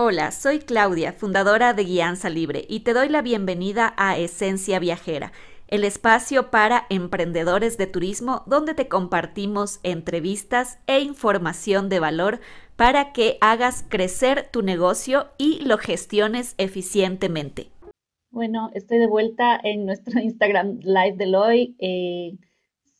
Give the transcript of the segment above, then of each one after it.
Hola, soy Claudia, fundadora de Guianza Libre, y te doy la bienvenida a Esencia Viajera, el espacio para emprendedores de turismo donde te compartimos entrevistas e información de valor para que hagas crecer tu negocio y lo gestiones eficientemente. Bueno, estoy de vuelta en nuestro Instagram Live de hoy. Eh,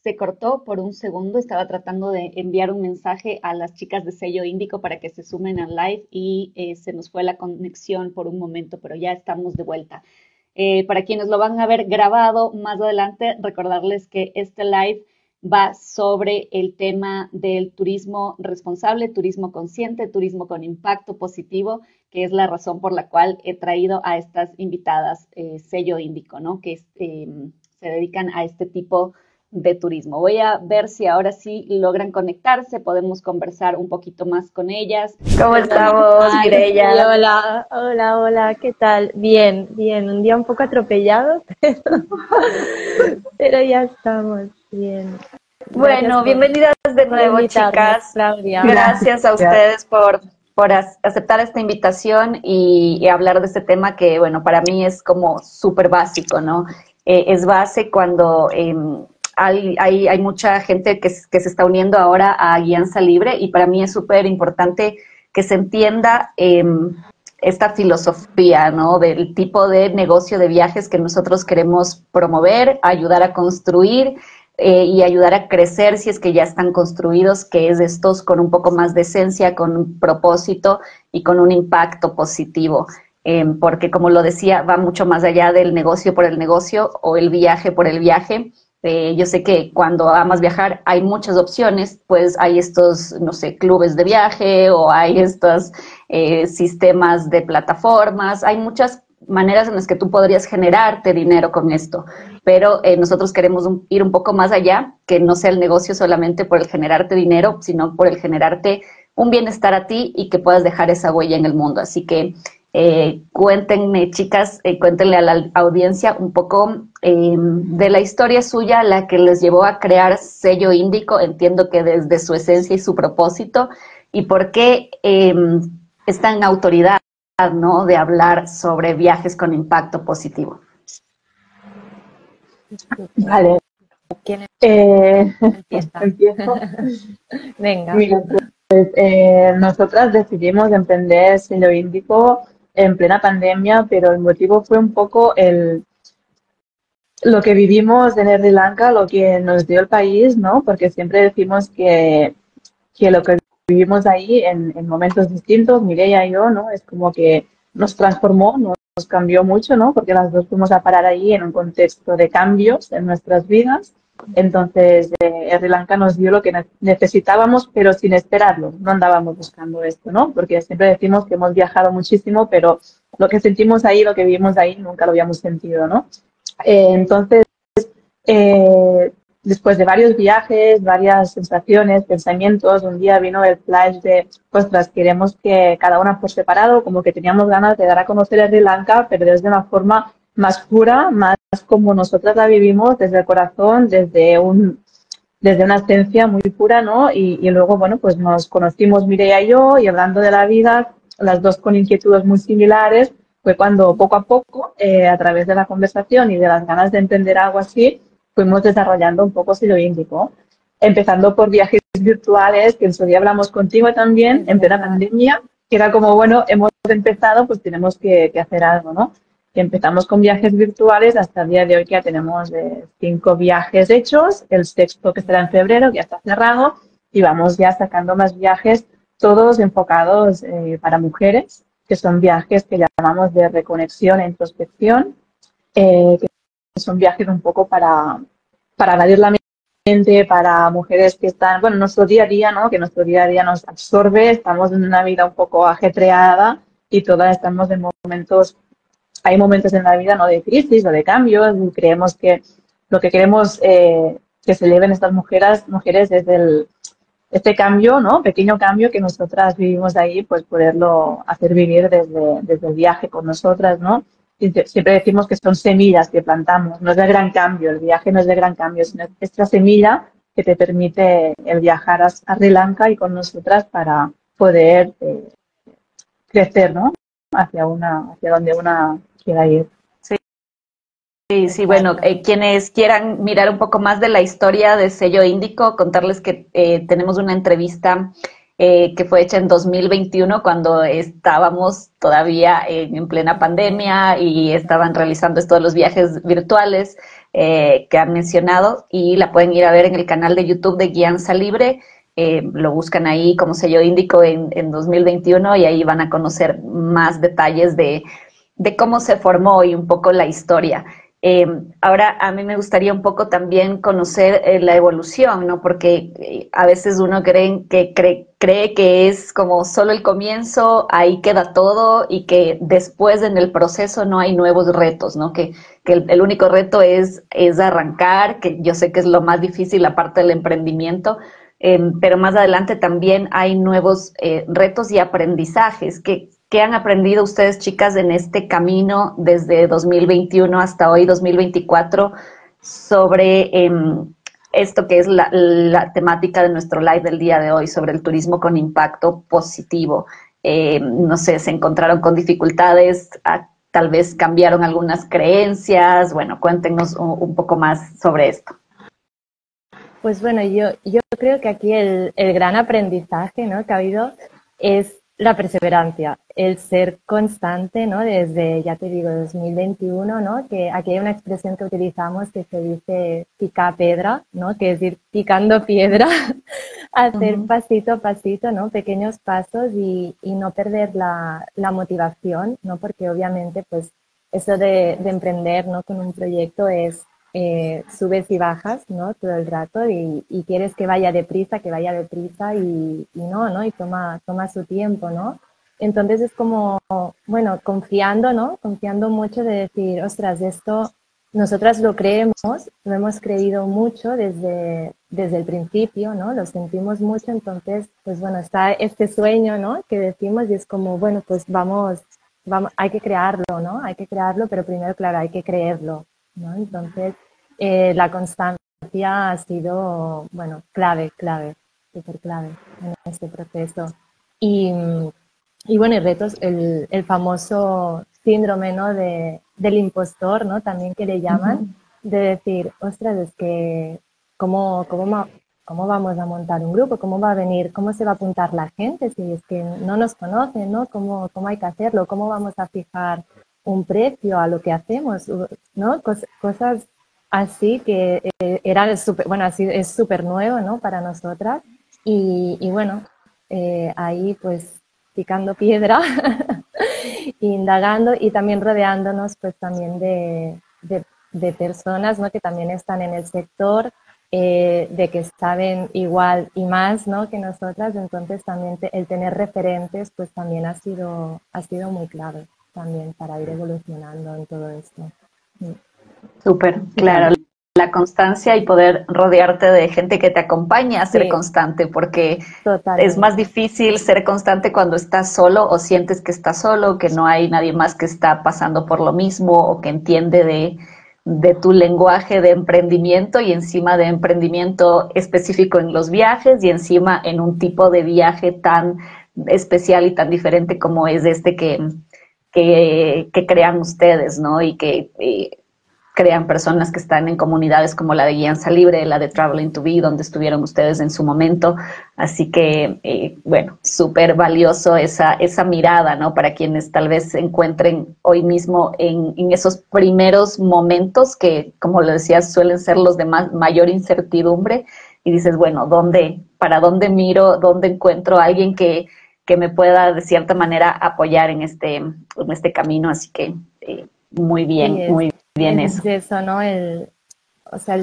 se cortó por un segundo, estaba tratando de enviar un mensaje a las chicas de sello índico para que se sumen al live y eh, se nos fue la conexión por un momento, pero ya estamos de vuelta. Eh, para quienes lo van a ver grabado más adelante, recordarles que este live va sobre el tema del turismo responsable, turismo consciente, turismo con impacto positivo, que es la razón por la cual he traído a estas invitadas eh, sello índico, ¿no? Que em, se dedican a este tipo de de turismo. Voy a ver si ahora sí logran conectarse, podemos conversar un poquito más con ellas. ¿Cómo estamos, Mireya? Hola, hola, hola, ¿qué tal? Bien, bien, un día un poco atropellado, pero, ya estamos bien. Bueno, bienvenidas de nuevo, chicas. Claudia. Gracias a ustedes por, por aceptar esta invitación y, hablar de este tema que, bueno, para mí es como súper básico, ¿no? Eh, es base cuando... Em, hay, hay, mucha gente que, que, se está uniendo ahora a Guianza Libre y para mí es súper importante que se entienda em, esta filosofía, ¿no? Del tipo de negocio de viajes que nosotros queremos promover, ayudar a construir eh, y ayudar a crecer si es que ya están construidos, que es estos con un poco más de esencia, con un propósito y con un impacto positivo. Em, porque como lo decía, va mucho más allá del negocio por el negocio o el viaje por el viaje, eh, yo sé que cuando amas viajar hay muchas opciones, pues hay estos, no sé, clubes de viaje o hay estos eh, sistemas de plataformas, hay muchas maneras en las que tú podrías generarte dinero con esto, pero eh, nosotros queremos ir un poco más allá, que no sea el negocio solamente por el generarte dinero, sino por el generarte un bienestar a ti y que puedas dejar esa huella en el mundo. Así que eh, cuéntenme, chicas, eh, cuéntenle a la audiencia un poco em, de la historia suya, la que les llevó a crear sello índico, entiendo que desde su esencia y su propósito, y por qué eh, está en autoridad ¿no? de hablar sobre viajes con impacto positivo. Vale. ¿Quién eh, Empiezo. Venga. pues, nosotras decidimos emprender sello índico en plena pandemia, pero el motivo fue un poco el lo que vivimos en Sri Lanka, lo que nos dio el país, ¿no? Porque siempre decimos que, que lo que vivimos ahí en, en, momentos distintos, Mireia y yo, ¿no? Es como que nos transformó, nos cambió mucho, ¿no? Porque las dos fuimos a parar ahí en un contexto de cambios en nuestras vidas entonces, eh, Sri Lanka nos dio lo que necesitábamos, pero sin esperarlo. No andábamos buscando esto, ¿no? Porque siempre decimos que hemos viajado muchísimo, pero lo que sentimos ahí, lo que vivimos ahí, nunca lo habíamos sentido, ¿no? Eh, entonces, eh, después de varios viajes, varias sensaciones, pensamientos, un día vino el flash de, ostras, queremos que cada una por separado, como que teníamos ganas de dar a conocer a Sri Lanka, pero desde una forma más pura, más como nosotras la vivimos desde el corazón, desde un desde una esencia muy pura, ¿no? Y, luego, bueno, pues nos conocimos Mireia y yo, y hablando de la vida, las dos con inquietudes muy similares, fue cuando poco a poco, eh, a través de la conversación y de las ganas de entender algo así, fuimos desarrollando un poco lo Índico. Empezando por viajes virtuales, que en su día hablamos contigo también, en plena pandemia, que era como, bueno, hemos empezado, pues tenemos que, que hacer algo, ¿no? Empezamos con viajes virtuales hasta el día de hoy que ya tenemos eh, cinco viajes hechos, el sexto que será en febrero, ya está cerrado, y vamos ya sacando más viajes, todos enfocados eh, para mujeres, que son viajes que llamamos de reconexión e introspección, eh, que son viajes un poco para, para evadir la mente, para mujeres que están, bueno, nuestro día a día, ¿no? Que nuestro día a día nos absorbe, estamos en una vida un poco ajetreada y todas estamos en momentos hay momentos en la vida no de crisis o de cambios y creemos que lo que queremos eh, que se lleven estas mujeres, mujeres es el, este cambio, ¿no? Pequeño cambio que nosotras vivimos ahí, pues poderlo hacer vivir desde, desde el viaje con nosotras, ¿no? Siempre decimos que son semillas que plantamos, no es de gran cambio, el viaje no es de gran cambio, sino esta semilla que te permite el viajar a, Sri Lanka y con nosotras para poder eh, crecer, ¿no? Hacia una, hacia donde una quiera ir. Sí, sí, bueno, eh, quienes quieran mirar un poco más de la historia de Sello Índico, contarles que eh, tenemos una entrevista eh, que fue hecha en 2021 cuando estábamos todavía en, plena pandemia y estaban realizando esto de los viajes virtuales que han mencionado y la pueden ir a ver en el canal de YouTube de Guianza Libre. lo buscan ahí como sello índico en, en 2021 y ahí van a conocer más detalles de, de cómo se formó y un poco la historia. Eh, ahora, a mí me gustaría un poco también conocer eh, la evolución, ¿no? Porque eh, a veces uno cree que, cree, cree que es como solo el comienzo, ahí queda todo y que después en el proceso no hay nuevos retos, ¿no? Que, que el, único reto es, es arrancar, que yo sé que es lo más difícil, la parte del emprendimiento, pero más adelante también hay nuevos retos y aprendizajes. que ¿Qué han aprendido ustedes, chicas, en este camino desde 2021 hasta hoy, 2024, sobre em, esto que es la, temática de nuestro live del día de hoy, sobre el turismo con impacto positivo? Em, no sé, se encontraron con dificultades, ah, tal vez cambiaron algunas creencias. Bueno, cuéntenos un, poco más sobre esto. Pues bueno, yo, yo creo que aquí el, el gran aprendizaje ¿no? que ha habido es la perseverancia, el ser constante, ¿no? Desde, ya te digo, 2021, ¿no? Que aquí hay una expresión que utilizamos que se dice pica pedra, ¿no? Que es ir picando piedra, hacer pasito a pasito, ¿no? Pequeños pasos y, y no perder la, la, motivación, ¿no? Porque obviamente, pues, eso de, de emprender, ¿no? Con un proyecto es eh, subes y bajas, ¿no? Todo el rato y, quieres que vaya deprisa, que vaya deprisa y, y, no, ¿no? Y toma, toma su tiempo, ¿no? Entonces es como, bueno, confiando, ¿no? Confiando mucho de decir, ostras, esto nosotras lo creemos, lo hemos creído mucho desde, desde el principio, ¿no? Lo sentimos mucho, entonces, pues bueno, está este sueño, ¿no? Que decimos y es como, bueno, pues vamos, vamos, hay que crearlo, ¿no? Hay que crearlo, pero primero, claro, hay que creerlo, entonces, eh, la constancia ha sido, bueno, clave, clave, súper clave en este proceso. Y, y bueno, y retos, el, el, famoso síndrome, ¿no? De, del impostor, ¿no? También que le llaman, de decir, ostras, es que, ¿cómo, cómo, ¿cómo vamos a montar un grupo? ¿Cómo va a venir? ¿Cómo se va a apuntar la gente si es que no nos conocen, ¿no? ¿Cómo, cómo hay que hacerlo? ¿Cómo vamos a fijar un precio a lo que hacemos, ¿no? cosas así que eh, eran súper, bueno, así es súper nuevo, ¿no? Para nosotras. Y, bueno, eh, ahí pues picando piedra, indagando y también rodeándonos pues también de, de, personas, ¿no? Que también están en el sector, eh, de que saben igual y más, ¿no? Que nosotras. Entonces también el tener referentes pues también ha sido, ha sido muy clave también para ir evolucionando en todo esto. Súper, claro. La constancia y poder rodearte de gente que te acompañe a ser constante, porque es más difícil ser constante cuando estás solo o sientes que estás solo, que no hay nadie más que está pasando por lo mismo o que entiende de, de tu lenguaje de emprendimiento y encima de emprendimiento específico en los viajes y encima en un tipo de viaje tan especial y tan diferente como es este que, que, crean ustedes, ¿no? Y que crean personas que están en comunidades como la de Guianza Libre, la de Traveling to Be, donde estuvieron ustedes en su momento. Así que, eh, bueno, súper valioso esa, esa mirada, ¿no? Para quienes tal vez se encuentren hoy mismo en, en esos primeros momentos que, como lo decías, suelen ser los de mayor incertidumbre. Y dices, bueno, ¿dónde, para dónde miro, dónde encuentro a alguien que que me pueda de cierta manera apoyar en este, en este camino. Así que eh, muy bien, muy bien es eso. eso, ¿no? El, o sea,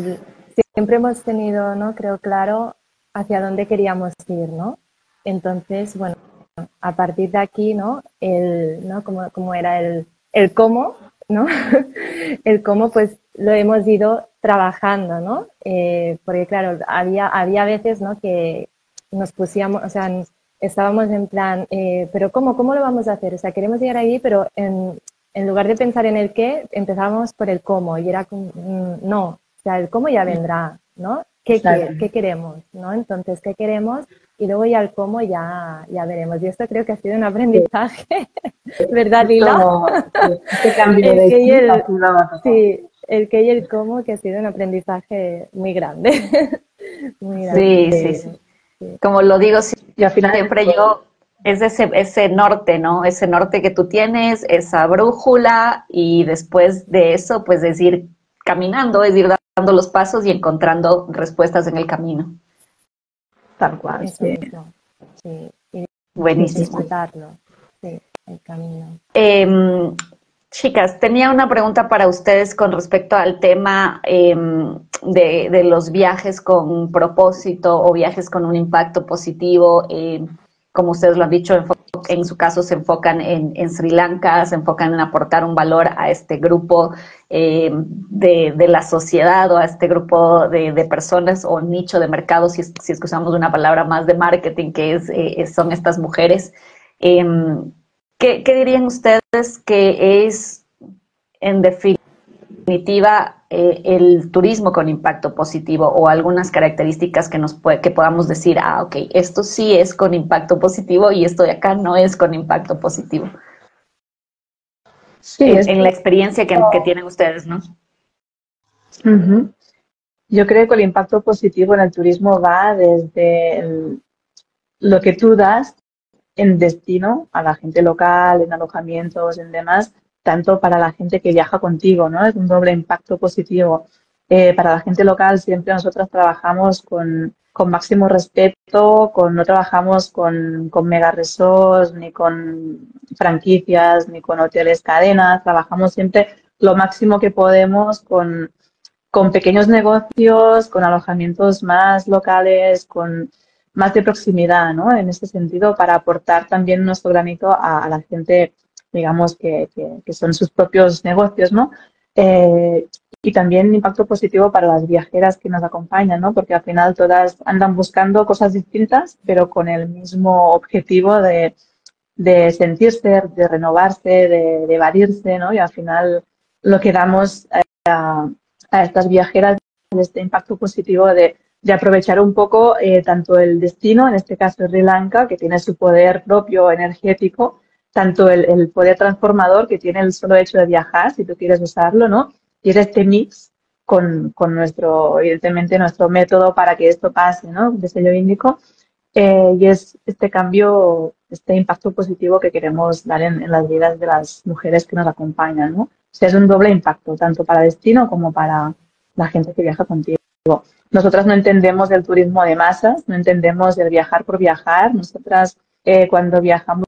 siempre hemos tenido, ¿no? Creo claro hacia dónde queríamos ir, ¿no? Entonces, bueno, a partir de aquí, ¿no? El, ¿no? Como, como era el, el cómo, ¿no? el cómo, pues lo hemos ido trabajando, ¿no? Eh, porque claro, había, había veces, ¿no? Que nos pusiéramos, o sea, estábamos en plan, eh, pero ¿cómo? ¿Cómo lo vamos a hacer? O sea, queremos llegar ahí, pero en, en lugar de pensar en el qué, empezábamos por el cómo y era como, mm, no, o sea, el cómo ya vendrá, ¿no? ¿Qué, qué, queremos? ¿no? Entonces, ¿qué queremos? y luego ya el cómo ya, ya veremos. Y esto creo que ha sido un aprendizaje, ¿verdad, Lila? este cambio el de que el, sí, el qué y el cómo que ha sido un aprendizaje muy grande. muy grande. Sí, sí, sí, Como lo digo siempre yo, es ese, ese norte, ¿no? Ese norte que tú tienes, esa brújula y después de eso, pues es ir caminando, es ir dando los pasos y encontrando respuestas en el camino. Tal cual, sí. Buenísimo. sí, el camino. Em, chicas, tenía una pregunta para ustedes con respecto al tema em, de, de, los viajes con propósito o viajes con un impacto positivo. Eh, como ustedes lo han dicho, en su caso se enfocan en, Sri Lanka, se enfocan en aportar un valor a este grupo eh, de, la sociedad o a este grupo de, personas o nicho de mercado, si es, si que usamos una palabra más de marketing, que es, eh, son estas mujeres. Em, ¿qué, ¿Qué dirían ustedes que es, en definitiva, eh, el turismo con impacto positivo o algunas características que, nos que podamos decir, ah, ok, esto sí es con impacto positivo y esto de acá no es con impacto positivo. Sí, en, la experiencia que, tienen ustedes, ¿no? Yo creo que el impacto positivo en el turismo va desde lo que tú das en destino a la gente local, en alojamientos, en demás, tanto para la gente que viaja contigo, ¿no? Es un doble impacto positivo. Eh, para la gente local siempre nosotros trabajamos con, máximo respeto, con, no trabajamos con, con mega resorts, ni con franquicias, ni con hoteles cadenas, trabajamos siempre lo máximo que podemos con, con pequeños negocios, con alojamientos más locales, con más de proximidad, ¿no? En ese sentido, para aportar también nuestro granito a la gente digamos, que, que, son sus propios negocios, ¿no? Eh, y también impacto positivo para las viajeras que nos acompañan, ¿no? Porque al final todas andan buscando cosas distintas, pero con el mismo objetivo de, de sentirse, de renovarse, de, de, evadirse, ¿no? Y al final lo que damos a, a estas viajeras es este impacto positivo de, de aprovechar un poco eh, tanto el destino, en este caso Sri Lanka, que tiene su poder propio energético, tanto el, poder transformador que tiene el solo hecho de viajar, si tú quieres usarlo, ¿no? Y es este mix con, con, nuestro, evidentemente, nuestro método para que esto pase, ¿no? De sello índico. Eh, y es este cambio, este impacto positivo que queremos dar en, las vidas de las mujeres que nos acompañan, ¿no? O sea, es un doble impacto, tanto para destino como para la gente que viaja contigo. Nosotras no entendemos el turismo de masas, no entendemos el viajar por viajar. Nosotras, eh, cuando viajamos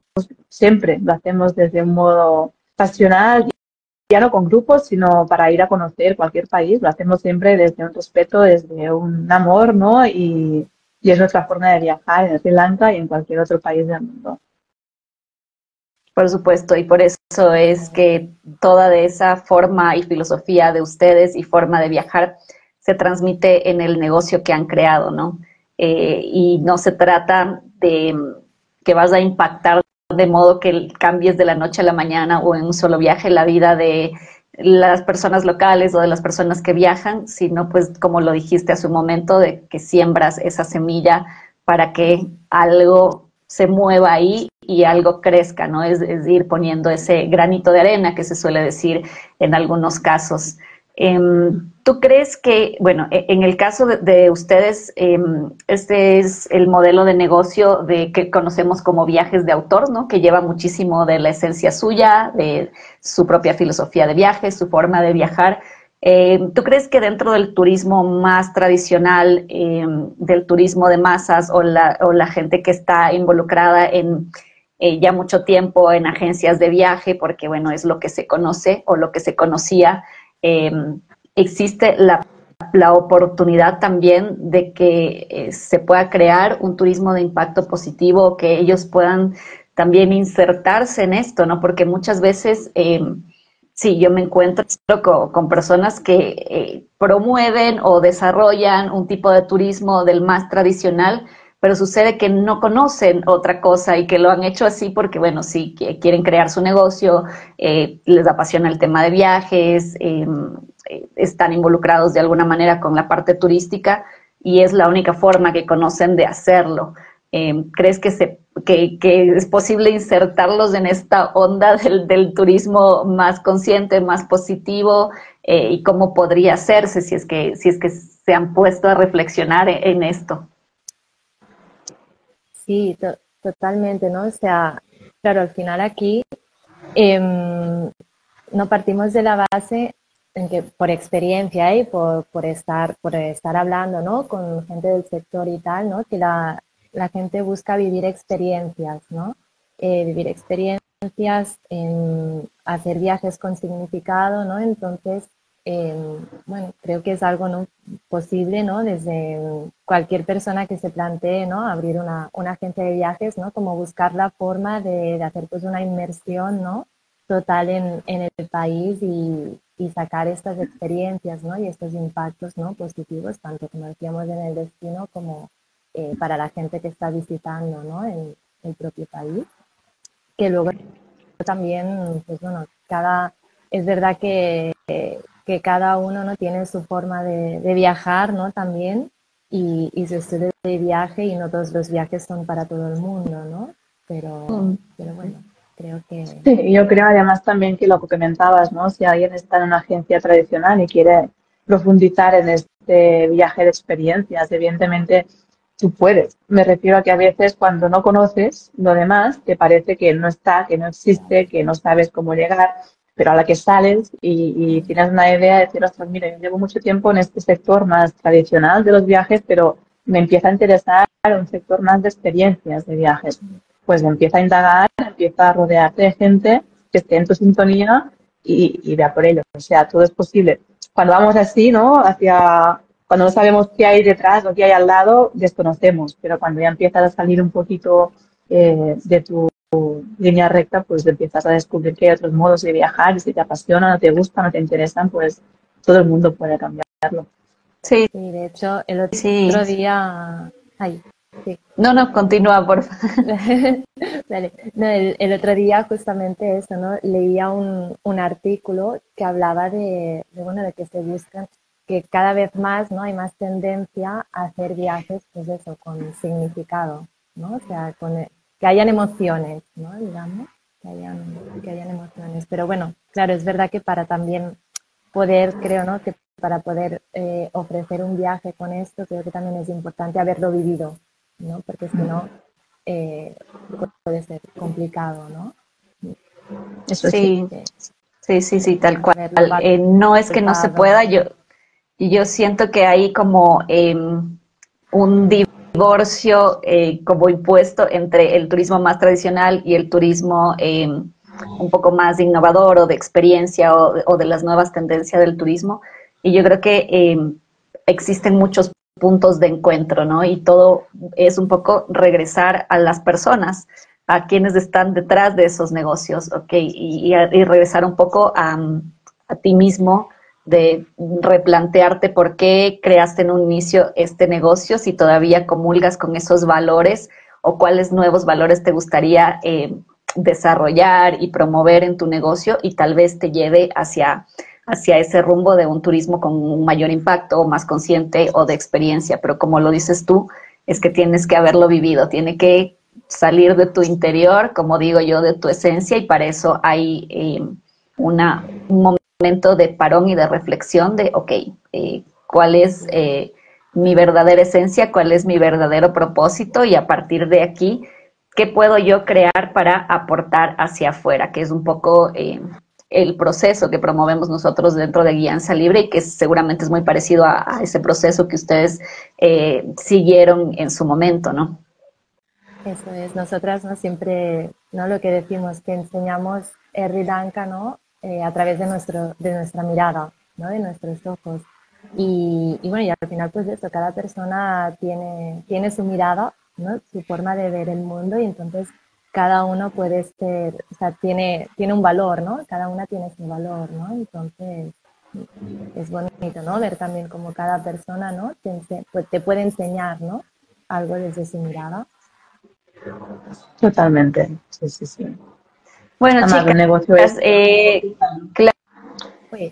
siempre lo hacemos desde un modo pasional, ya no con grupos, sino para ir a conocer cualquier país, lo hacemos siempre desde un respeto, desde un amor, ¿no? Y, y es nuestra forma de viajar en Sri Lanka y en cualquier otro país del mundo. Por supuesto, y por eso es que toda de esa forma y filosofía de ustedes y forma de viajar se transmite en el negocio que han creado, ¿no? Eh, y no se trata de que vas a impactar de modo que cambies de la noche a la mañana o en un solo viaje la vida de las personas locales o de las personas que viajan, sino pues como lo dijiste hace un momento, de que siembras esa semilla para que algo se mueva ahí y algo crezca, ¿no? Es, ir poniendo ese granito de arena que se suele decir en algunos casos. Em, ¿Tú crees que, bueno, e, en el caso de, ustedes, em, este es el modelo de negocio de que conocemos como viajes de autor, ¿no? Que lleva muchísimo de la esencia suya, de su propia filosofía de viajes, su forma de viajar. Em, ¿Tú crees que dentro del turismo más tradicional, del turismo de masas o la, o la gente que está involucrada en eh, ya mucho tiempo en agencias de viaje, porque bueno, es lo que se conoce o lo que se conocía, Em, existe la, oportunidad también de que eh, se pueda crear un turismo de impacto positivo, que ellos puedan también insertarse en esto, ¿no? Porque muchas veces, em, sí, yo me encuentro con, personas que eh, promueven o desarrollan un tipo de turismo del más tradicional, pero sucede que no conocen otra cosa y que lo han hecho así porque, bueno, sí, quieren crear su negocio, eh, les apasiona el tema de viajes, em, eh, están involucrados de alguna manera con la parte turística y es la única forma que conocen de hacerlo. Em, ¿Crees que, se, que, es posible insertarlos en esta onda del, turismo más consciente, más positivo? Eh, ¿Y cómo podría hacerse si es que, si es que se han puesto a reflexionar en, esto? Sí, totalmente, ¿no? O sea, claro, al final aquí em, no partimos de la base en que por experiencia y por, por, estar, por estar hablando ¿no? con gente del sector y tal, ¿no? que la, la gente busca vivir experiencias, ¿no? Eh, vivir experiencias, en hacer viajes con significado, ¿no? Entonces, em, bueno, creo que es algo ¿no? posible, ¿no? Desde cualquier persona que se plantee, ¿no? Abrir una, una agencia de viajes, ¿no? Como buscar la forma de, de hacer pues una inmersión, ¿no? Total en, en el país y, y, sacar estas experiencias, ¿no? Y estos impactos, ¿no? Positivos, tanto como decíamos en el destino como eh, para la gente que está visitando ¿no? el, el, propio país. Que luego también, pues bueno, cada, es verdad que, que cada uno ¿no? tiene su forma de, de viajar ¿no? también y, y, su estilo de viaje y no todos los viajes son para todo el mundo, ¿no? Pero, mm. pero bueno, creo que... Sí, yo creo además también que lo que comentabas, ¿no? Si alguien está en una agencia tradicional y quiere profundizar en este viaje de experiencias, evidentemente tú puedes. Me refiero a que a veces cuando no conoces lo demás, te parece que no está, que no existe, que no sabes cómo llegar, pero a la que sales y, tienes una idea de decir, ostras, mira, yo llevo mucho tiempo en este sector más tradicional de los viajes, pero me empieza a interesar un sector más de experiencias de viajes. Pues empieza a indagar, empieza a rodearte de gente que esté en tu sintonía y, y vea por ello. O sea, todo es posible. Cuando vamos así, ¿no? Hacia cuando no sabemos qué hay detrás o qué hay al lado, desconocemos, pero cuando ya empiezas a salir un poquito eh, de tu línea recta, pues empiezas a descubrir que hay otros modos de viajar y si te apasiona, no te gusta, no te interesan, pues todo el mundo puede cambiarlo. Sí, de hecho, el otro día... Ay, sí. No, no, continúa, por favor. el, otro día justamente eso, ¿no? Leía un, un artículo que hablaba de, de, bueno, de que se buscan que cada vez más no hay más tendencia a hacer viajes pues eso con significado no o sea con que hayan emociones no digamos que hayan, que hayan emociones. Pero bueno claro es verdad que para también poder creo no que para poder eh, ofrecer un viaje con esto creo que también es importante haberlo vivido no porque si no eh, puede ser complicado no eso sí sí. sí sí tal cual. eh, no es que no se pueda yo y yo siento que hay como em, un divorcio eh, como impuesto entre el turismo más tradicional y el turismo em, un poco más innovador o de experiencia o, de las nuevas tendencias del turismo. Y yo creo que em, existen muchos puntos de encuentro, ¿no? Y todo es un poco regresar a las personas, a quienes están detrás de esos negocios, ¿ok? Y, regresar un poco a ti mismo, de replantearte por qué creaste en un inicio este negocio, si todavía comulgas con esos valores o cuáles nuevos valores te gustaría eh, desarrollar y promover en tu negocio y tal vez te lleve hacia, hacia ese rumbo de un turismo con un mayor impacto o más consciente o de experiencia. Pero como lo dices tú, es que tienes que haberlo vivido, tiene que salir de tu interior, como digo yo, de tu esencia y para eso hay eh, una, un momento momento de parón y de reflexión de, ok, eh, ¿cuál es eh, mi verdadera esencia? ¿Cuál es mi verdadero propósito? Y a partir de aquí, ¿qué puedo yo crear para aportar hacia afuera? Que es un poco eh, el proceso que promovemos nosotros dentro de Guianza Libre y que seguramente es muy parecido a, ese proceso que ustedes siguieron en su momento, ¿no? Eso es, nosotras ¿no? siempre, ¿no? Lo que decimos, que enseñamos Sri Lanka, ¿no? Eh, a través de, nuestro, de nuestra mirada, ¿no? de nuestros ojos. Y, y, bueno, y al final pues esto, cada persona tiene, tiene su mirada, ¿no? su forma de ver el mundo y entonces cada uno puede ser, o sea, tiene, tiene un valor, ¿no? Cada una tiene su valor, ¿no? Entonces es bonito, ¿no? Ver también como cada persona, ¿no? Te, pues, te puede enseñar, ¿no? Algo desde su mirada. Totalmente, sí, sí, sí. Bueno, chicas, eh,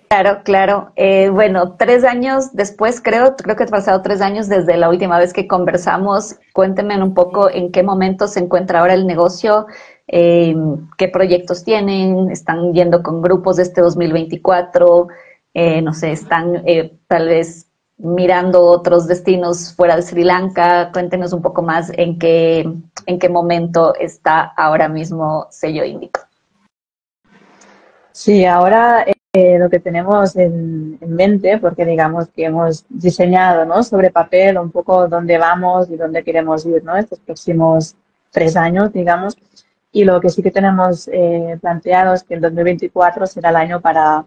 Claro, claro. Eh, bueno, tres años después, creo, creo que ha pasado tres años desde la última vez que conversamos. Cuéntenme un poco en qué momento se encuentra ahora el negocio, eh, qué proyectos tienen, están yendo con grupos de este 2024, eh, no sé, están tal vez mirando otros destinos fuera de Sri Lanka. Cuéntenos un poco más en qué, en qué momento está ahora mismo Sello Índico. Sí, ahora eh, lo que tenemos en, mente, porque digamos que hemos diseñado ¿no? sobre papel un poco dónde vamos y dónde queremos ir ¿no? estos próximos tres años, digamos, y lo que sí que tenemos eh, planteado es que el 2024 será el año para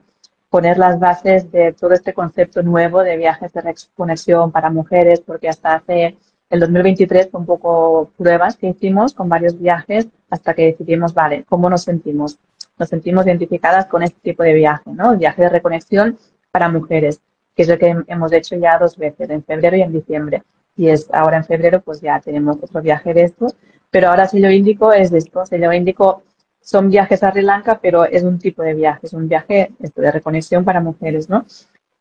poner las bases de todo este concepto nuevo de viajes de conexión para mujeres, porque hasta hace el 2023 fue un poco pruebas que hicimos con varios viajes hasta que decidimos, vale, ¿cómo nos sentimos? Nos sentimos identificadas con este tipo de viaje, ¿no? El viaje de reconexión para mujeres, que es lo que hemos hecho ya dos veces, en febrero y en diciembre. Y es ahora en febrero, pues ya tenemos otro viaje de estos. Pero ahora sello índico es esto. Sello índico son viajes a Sri Lanka, pero es un tipo de viaje, es un viaje esto, de reconexión para mujeres, ¿no?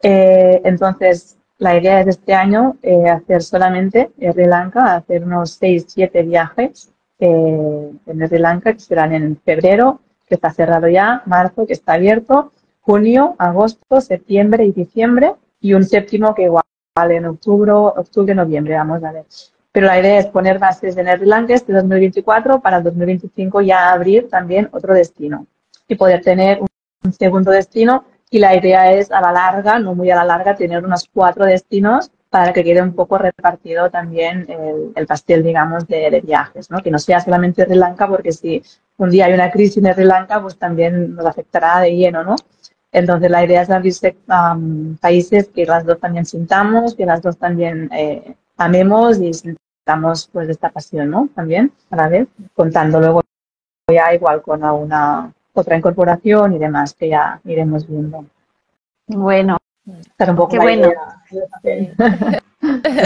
Eh, entonces, la idea es este año eh, hacer solamente Sri Lanka, hacer unos 6, 7 viajes eh, en Sri Lanka, que serán en febrero, que está cerrado ya, marzo, que está abierto, junio, agosto, septiembre y diciembre, y un séptimo que igual en octubre, octubre, noviembre, vamos a ver. Pero la idea es poner bases en Sri Lanka este 2024 para el 2025 ya abrir también otro destino y poder tener un segundo destino y la idea es a la larga, no muy a la larga, tener unos cuatro destinos para que quede un poco repartido también el, pastel, digamos, de, viajes, ¿no? Que no sea solamente Sri Lanka, porque si un día hay una crisis en Sri Lanka, pues también nos afectará de lleno, ¿no? Entonces la idea es abrirse a países que las dos también sintamos, que las dos también eh, amemos y sintamos pues esta pasión, ¿no? También a la vez, contando luego ya igual con alguna otra incorporación y demás que ya iremos viendo. Bueno, Qué bueno.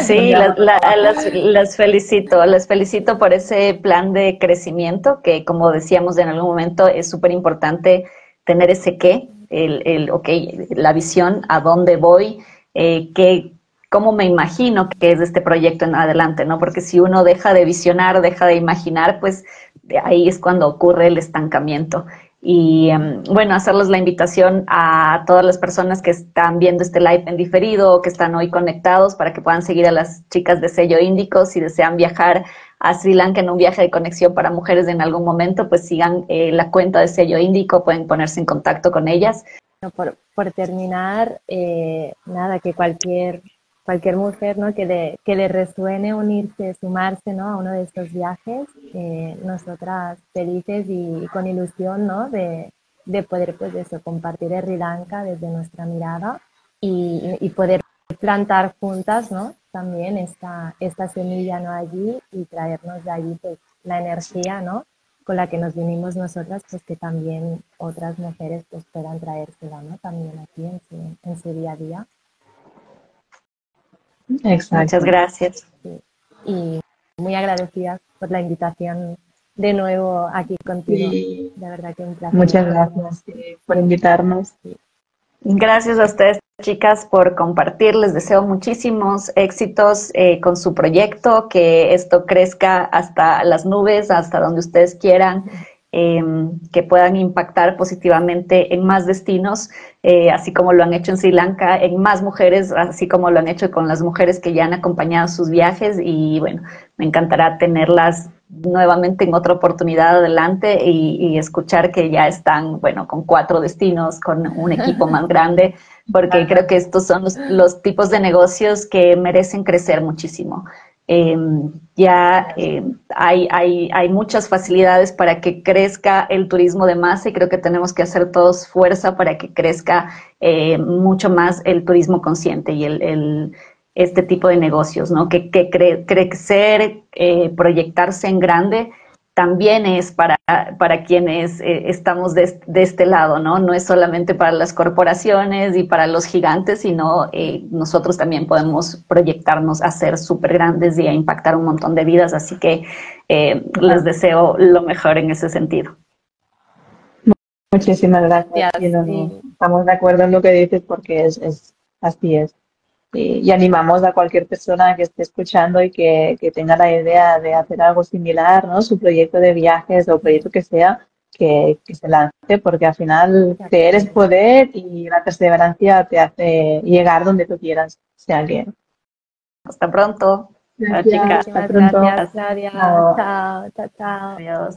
Sí, las, felicito, las felicito por ese plan de crecimiento que, como decíamos en algún momento, es súper importante tener ese qué, el, el, ok, la visión, a dónde voy, eh, qué, cómo me imagino que es este proyecto en adelante, ¿no? Porque si uno deja de visionar, deja de imaginar, pues de ahí es cuando ocurre el estancamiento y em, bueno, hacerles la invitación a todas las personas que están viendo este live en diferido o que están hoy conectados para que puedan seguir a las chicas de sello índico si desean viajar a Sri Lanka en un viaje de conexión para mujeres en algún momento, pues sigan eh, la cuenta de sello índico, pueden ponerse en contacto con ellas. Por, por terminar, eh, nada, que cualquier cualquier mujer ¿no? que, le, que le resuene unirse, sumarse ¿no? a uno de estos viajes, eh, nosotras felices y, con ilusión ¿no? de, de, poder pues eso, compartir Sri Lanka desde nuestra mirada y, y, poder plantar juntas ¿no? también esta, esta semilla ¿no? allí y traernos de allí pues, la energía ¿no? con la que nos vinimos nosotras, pues que también otras mujeres pues, puedan traérsela ¿no? también aquí en su, en su día a día. Muchas gracias. Y muy agradecida por la invitación de nuevo aquí contigo. De verdad que un placer. Muchas gracias por invitarnos. Gracias a ustedes, chicas, por compartir. Les deseo muchísimos éxitos eh, con su proyecto, que esto crezca hasta las nubes, hasta donde ustedes quieran. Em, que puedan impactar positivamente en más destinos, eh, así como lo han hecho en Sri Lanka, en más mujeres, así como lo han hecho con las mujeres que ya han acompañado sus viajes. Y bueno, me encantará tenerlas nuevamente en otra oportunidad adelante y, escuchar que ya están, bueno, con cuatro destinos, con un equipo más grande, porque creo que estos son los tipos de negocios que merecen crecer muchísimo. Em, ya em, hay, hay, hay, muchas facilidades para que crezca el turismo de masa y creo que tenemos que hacer todos fuerza para que crezca eh, mucho más el turismo consciente y el, el este tipo de negocios, ¿no? Que, que crecer, eh, proyectarse en grande también es para, para quienes eh, estamos de, este lado, ¿no? No es solamente para las corporaciones y para los gigantes, sino eh, nosotros también podemos proyectarnos a ser súper grandes y a impactar un montón de vidas, así que eh, les deseo lo mejor en ese sentido. Muchísimas gracias. estamos de acuerdo en lo que dices porque es, es así es. Y, animamos a cualquier persona que esté escuchando y que, que, tenga la idea de hacer algo similar, ¿no? Su proyecto de viajes o proyecto que sea, que, que se lance, porque al final creer es poder y la perseverancia te hace llegar donde tú quieras. Sea que. Hasta pronto. Gracias, Hasta pronto. Gracias, Chao, chao, chao. Adiós.